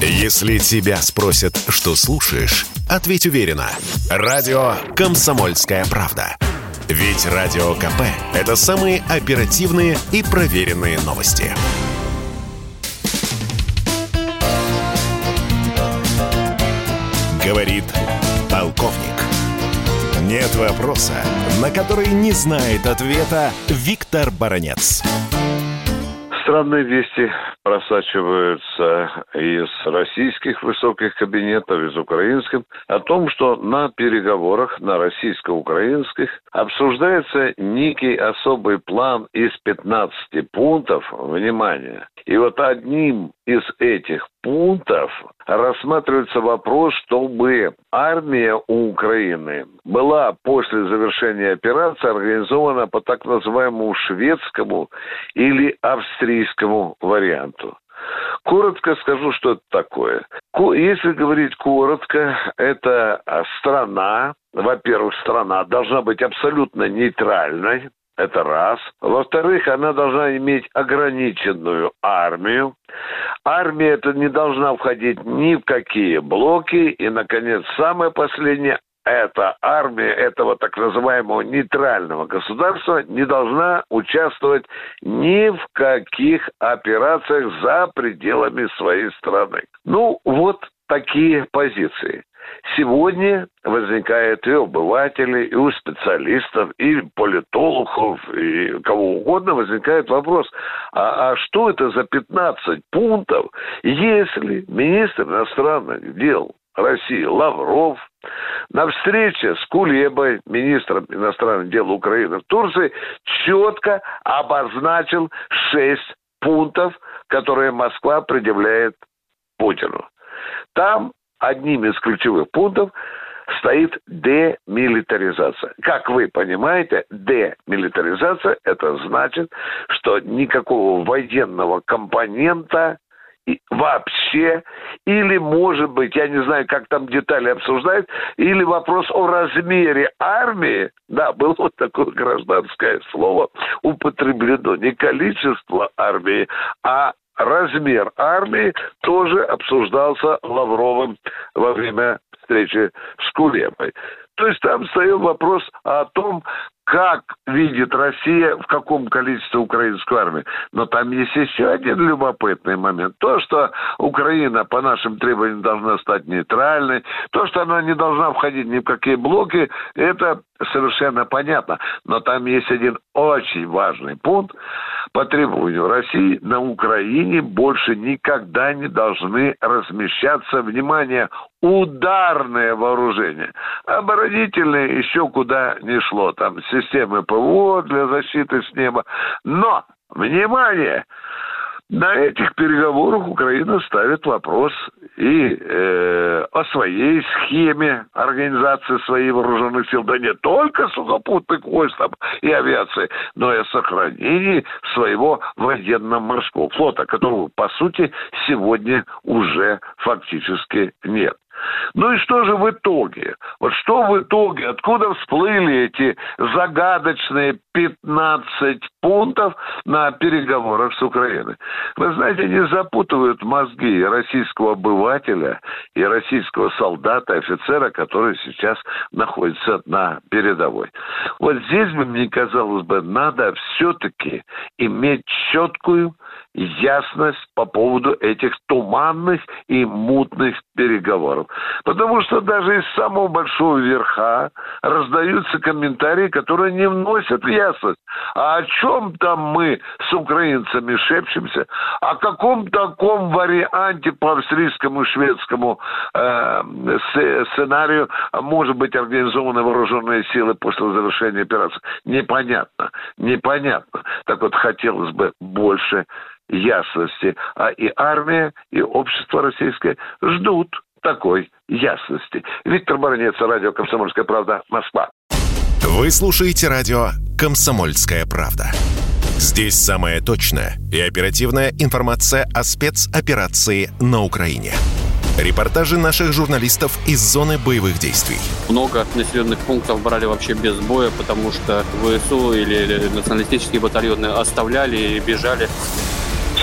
Если тебя спросят, что слушаешь, ответь уверенно. Радио «Комсомольская правда». Ведь Радио КП – это самые оперативные и проверенные новости. Говорит полковник. Нет вопроса, на который не знает ответа Виктор Баранец. Странные вести просачиваются из российских высоких кабинетов, из украинских, о том, что на переговорах, на российско-украинских, обсуждается некий особый план из 15 пунктов, внимание, и вот одним из этих пунктов рассматривается вопрос, чтобы армия у Украины была после завершения операции организована по так называемому шведскому или австрийскому варианту. Коротко скажу, что это такое. Если говорить коротко, это страна, во-первых, страна должна быть абсолютно нейтральной, это раз. Во-вторых, она должна иметь ограниченную армию. Армия это не должна входить ни в какие блоки. И, наконец, самое последнее, эта армия этого так называемого нейтрального государства не должна участвовать ни в каких операциях за пределами своей страны. Ну, вот такие позиции. Сегодня возникает и у обывателей, и у специалистов, и политологов, и кого угодно возникает вопрос, а, а что это за 15 пунктов, если министр иностранных дел России Лавров на встрече с Кулебой, министром иностранных дел Украины в Турции, четко обозначил шесть пунктов, которые Москва предъявляет Путину. Там одним из ключевых пунктов стоит демилитаризация. Как вы понимаете, демилитаризация это значит, что никакого военного компонента вообще, или, может быть, я не знаю, как там детали обсуждают, или вопрос о размере армии, да, было вот такое гражданское слово употреблено, не количество армии, а размер армии тоже обсуждался Лавровым во время встречи с Кулебой. То есть там стоял вопрос о том, как видит Россия, в каком количестве украинскую армию. Но там есть еще один любопытный момент. То, что Украина по нашим требованиям должна стать нейтральной, то, что она не должна входить ни в какие блоки, это совершенно понятно. Но там есть один очень важный пункт. По требованию России на Украине больше никогда не должны размещаться, внимание, ударное вооружение. Оборонительное еще куда не шло. Там системы ПВО для защиты с неба. Но, внимание, на этих переговорах Украина ставит вопрос и э, о своей схеме организации своих вооруженных сил, да не только сухопутных войск и авиации, но и о сохранении своего военно-морского флота, которого, по сути, сегодня уже фактически нет. Ну и что же в итоге? Вот что в итоге? Откуда всплыли эти загадочные 15 пунктов на переговорах с Украиной? Вы знаете, они запутывают мозги российского обывателя и российского солдата, офицера, который сейчас находится на передовой. Вот здесь бы, мне казалось бы, надо все-таки иметь четкую ясность по поводу этих туманных и мутных переговоров. Потому что даже из самого большого верха раздаются комментарии, которые не вносят ясность. А о чем там мы с украинцами шепчемся? О каком таком варианте по австрийскому и шведскому э, сценарию может быть организованы вооруженные силы после завершения операции? Непонятно. Непонятно. Так вот, хотелось бы больше ясности. А и армия, и общество российское ждут такой ясности. Виктор Баранец, радио «Комсомольская правда», Москва. Вы слушаете радио «Комсомольская правда». Здесь самая точная и оперативная информация о спецоперации на Украине. Репортажи наших журналистов из зоны боевых действий. Много населенных пунктов брали вообще без боя, потому что ВСУ или националистические батальоны оставляли и бежали.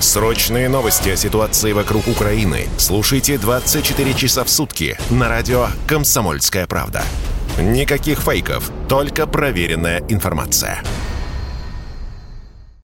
Срочные новости о ситуации вокруг Украины слушайте 24 часа в сутки на радио «Комсомольская правда». Никаких фейков, только проверенная информация.